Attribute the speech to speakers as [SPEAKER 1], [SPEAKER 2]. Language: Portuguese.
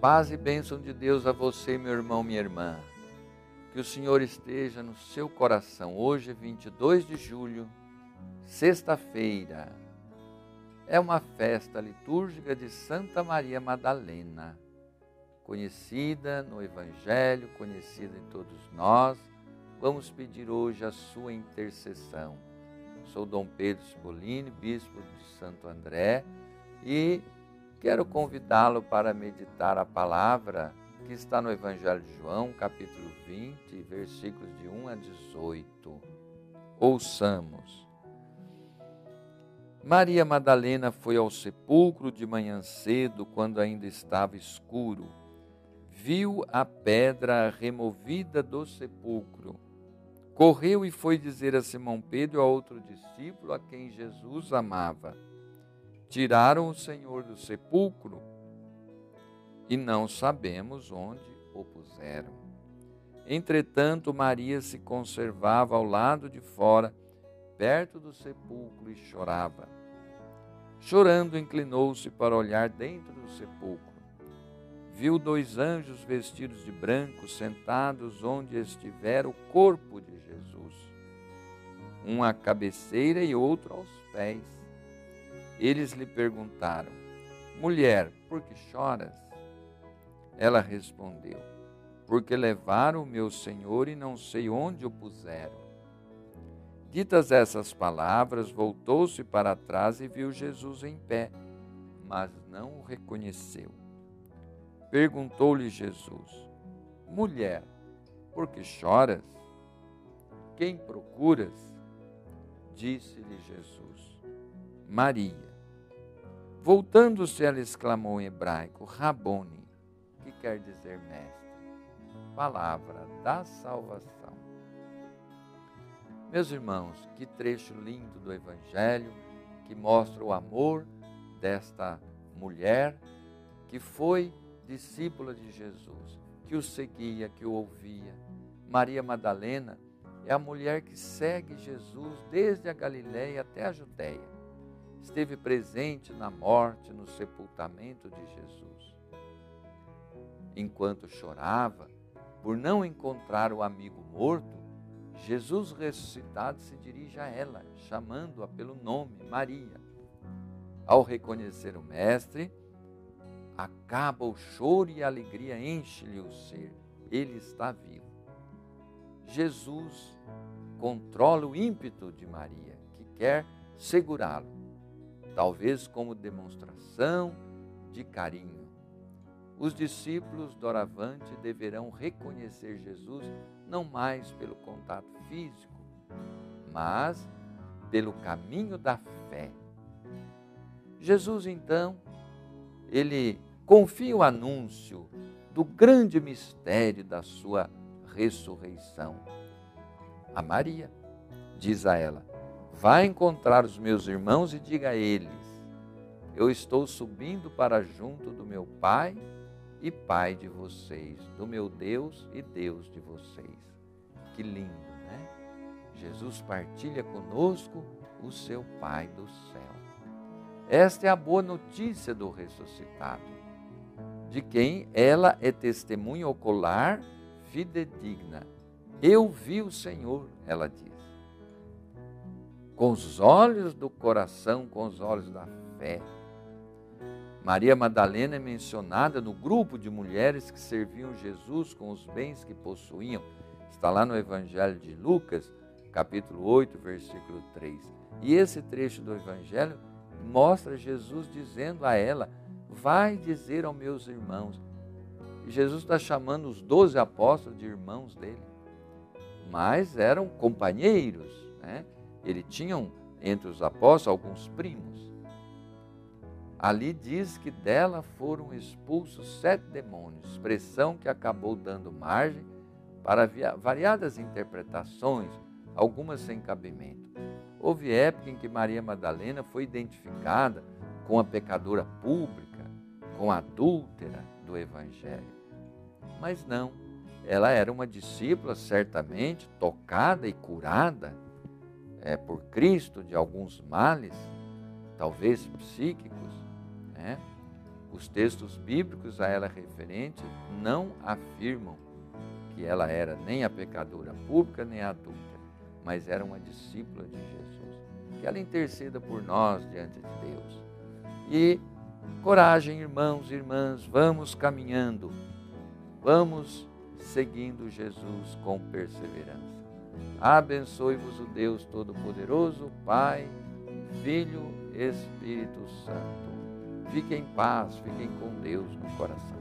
[SPEAKER 1] Paz e bênção de Deus a você, meu irmão, minha irmã. Que o Senhor esteja no seu coração. Hoje, 22 de julho, sexta-feira. É uma festa litúrgica de Santa Maria Madalena, conhecida no Evangelho, conhecida em todos nós. Vamos pedir hoje a sua intercessão. Sou Dom Pedro Spolini, bispo de Santo André, e Quero convidá-lo para meditar a palavra que está no Evangelho de João, capítulo 20, versículos de 1 a 18. Ouçamos. Maria Madalena foi ao sepulcro de manhã cedo, quando ainda estava escuro. Viu a pedra removida do sepulcro. Correu e foi dizer a Simão Pedro a outro discípulo a quem Jesus amava Tiraram o Senhor do sepulcro e não sabemos onde o puseram. Entretanto, Maria se conservava ao lado de fora, perto do sepulcro, e chorava. Chorando, inclinou-se para olhar dentro do sepulcro. Viu dois anjos vestidos de branco sentados onde estivera o corpo de Jesus, um à cabeceira e outro aos pés. Eles lhe perguntaram: Mulher, por que choras? Ela respondeu: Porque levaram o meu senhor e não sei onde o puseram. Ditas essas palavras, voltou-se para trás e viu Jesus em pé, mas não o reconheceu. Perguntou-lhe Jesus: Mulher, por que choras? Quem procuras? Disse-lhe Jesus: Maria. Voltando-se, ela exclamou em hebraico, Rabone, que quer dizer mestre. Palavra da salvação. Meus irmãos, que trecho lindo do Evangelho que mostra o amor desta mulher que foi discípula de Jesus, que o seguia, que o ouvia. Maria Madalena é a mulher que segue Jesus desde a Galiléia até a Judéia esteve presente na morte, no sepultamento de Jesus. Enquanto chorava por não encontrar o amigo morto, Jesus ressuscitado se dirige a ela, chamando-a pelo nome Maria. Ao reconhecer o Mestre, acaba o choro e a alegria enche-lhe o ser. Ele está vivo. Jesus controla o ímpeto de Maria, que quer segurá-lo talvez como demonstração de carinho. Os discípulos doravante deverão reconhecer Jesus não mais pelo contato físico, mas pelo caminho da fé. Jesus, então, ele confia o anúncio do grande mistério da sua ressurreição a Maria. Diz a ela: Vá encontrar os meus irmãos e diga a eles: Eu estou subindo para junto do meu Pai e Pai de vocês, do meu Deus e Deus de vocês. Que lindo, né? Jesus partilha conosco o seu Pai do céu. Esta é a boa notícia do ressuscitado, de quem ela é testemunha ocular fidedigna. Eu vi o Senhor, ela diz com os olhos do coração, com os olhos da fé. Maria Madalena é mencionada no grupo de mulheres que serviam Jesus com os bens que possuíam. Está lá no Evangelho de Lucas, capítulo 8, versículo 3. E esse trecho do Evangelho mostra Jesus dizendo a ela: Vai dizer aos meus irmãos. E Jesus está chamando os doze apóstolos de irmãos dele, mas eram companheiros, né? Ele tinha entre os apóstolos alguns primos. Ali diz que dela foram expulsos sete demônios, expressão que acabou dando margem para variadas interpretações, algumas sem cabimento. Houve época em que Maria Madalena foi identificada com a pecadora pública, com a adúltera do Evangelho. Mas não, ela era uma discípula certamente tocada e curada é, por Cristo de alguns males, talvez psíquicos, né? Os textos bíblicos a ela referente não afirmam que ela era nem a pecadora pública nem a adulta, mas era uma discípula de Jesus. Que ela interceda por nós diante de Deus. E coragem, irmãos e irmãs, vamos caminhando, vamos seguindo Jesus com perseverança. Abençoe-vos o Deus Todo-Poderoso, Pai, Filho, Espírito Santo. Fiquem em paz, fiquem com Deus no coração.